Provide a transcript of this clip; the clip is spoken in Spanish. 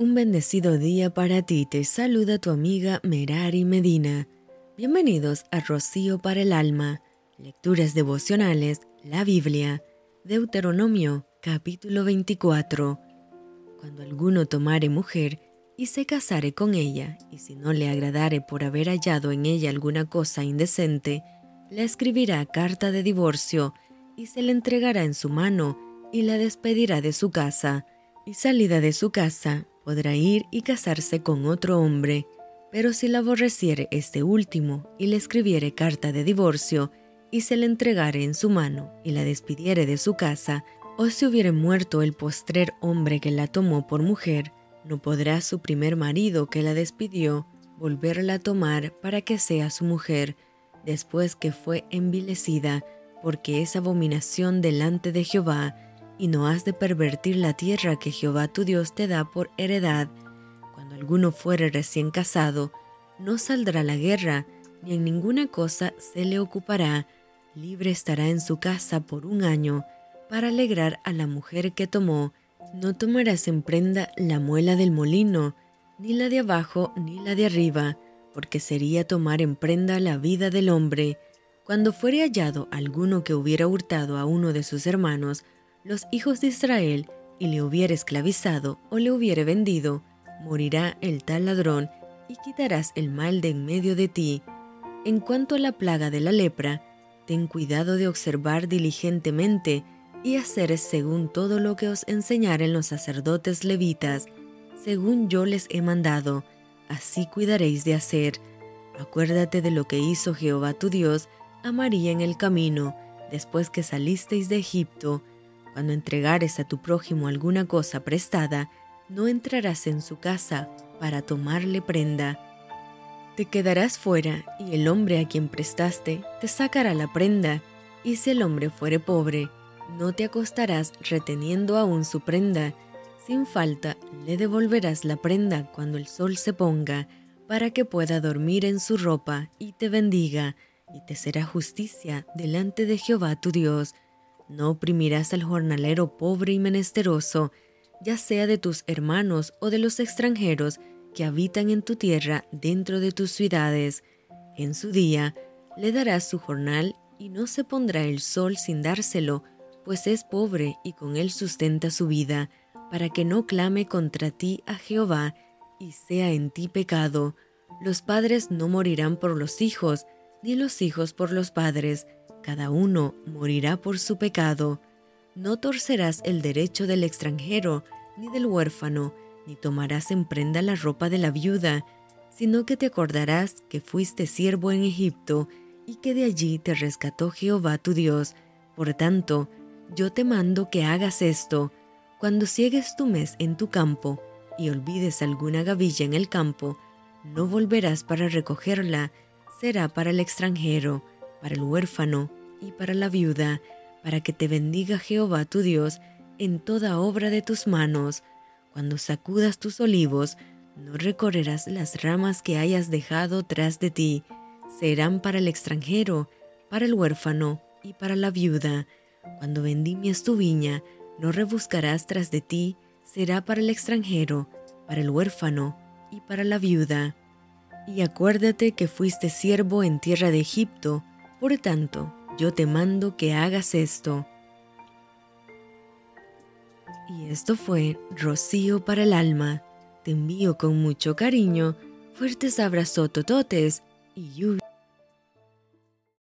Un bendecido día para ti, te saluda tu amiga Merari Medina. Bienvenidos a Rocío para el Alma, Lecturas Devocionales, la Biblia, Deuteronomio, capítulo 24. Cuando alguno tomare mujer y se casare con ella, y si no le agradare por haber hallado en ella alguna cosa indecente, le escribirá carta de divorcio y se le entregará en su mano y la despedirá de su casa. Y salida de su casa, podrá ir y casarse con otro hombre, pero si la aborreciere este último y le escribiere carta de divorcio, y se le entregare en su mano y la despidiere de su casa, o si hubiere muerto el postrer hombre que la tomó por mujer, no podrá su primer marido que la despidió volverla a tomar para que sea su mujer, después que fue envilecida, porque es abominación delante de Jehová, y no has de pervertir la tierra que Jehová tu Dios te da por heredad. Cuando alguno fuere recién casado, no saldrá la guerra, ni en ninguna cosa se le ocupará, libre estará en su casa por un año, para alegrar a la mujer que tomó. No tomarás en prenda la muela del molino, ni la de abajo ni la de arriba, porque sería tomar en prenda la vida del hombre. Cuando fuere hallado alguno que hubiera hurtado a uno de sus hermanos, los hijos de Israel y le hubiere esclavizado o le hubiere vendido, morirá el tal ladrón y quitarás el mal de en medio de ti. En cuanto a la plaga de la lepra, ten cuidado de observar diligentemente y hacer según todo lo que os enseñaren los sacerdotes levitas, según yo les he mandado, así cuidaréis de hacer. Acuérdate de lo que hizo Jehová tu Dios a María en el camino, después que salisteis de Egipto, cuando entregares a tu prójimo alguna cosa prestada, no entrarás en su casa para tomarle prenda. Te quedarás fuera y el hombre a quien prestaste te sacará la prenda, y si el hombre fuere pobre, no te acostarás reteniendo aún su prenda. Sin falta le devolverás la prenda cuando el sol se ponga, para que pueda dormir en su ropa y te bendiga, y te será justicia delante de Jehová tu Dios no oprimirás al jornalero pobre y menesteroso, ya sea de tus hermanos o de los extranjeros que habitan en tu tierra dentro de tus ciudades. En su día le darás su jornal y no se pondrá el sol sin dárselo, pues es pobre y con él sustenta su vida, para que no clame contra ti a Jehová y sea en ti pecado. Los padres no morirán por los hijos, ni los hijos por los padres, cada uno morirá por su pecado. No torcerás el derecho del extranjero, ni del huérfano, ni tomarás en prenda la ropa de la viuda, sino que te acordarás que fuiste siervo en Egipto, y que de allí te rescató Jehová tu Dios. Por tanto, yo te mando que hagas esto. Cuando ciegues tu mes en tu campo, y olvides alguna gavilla en el campo, no volverás para recogerla, será para el extranjero, para el huérfano, y para la viuda, para que te bendiga Jehová tu Dios en toda obra de tus manos. Cuando sacudas tus olivos, no recorrerás las ramas que hayas dejado tras de ti, serán para el extranjero, para el huérfano y para la viuda. Cuando vendimies tu viña, no rebuscarás tras de ti, será para el extranjero, para el huérfano y para la viuda. Y acuérdate que fuiste siervo en tierra de Egipto, por tanto, yo te mando que hagas esto. Y esto fue Rocío para el alma. Te envío con mucho cariño, fuertes abrazos tototes y lluvia.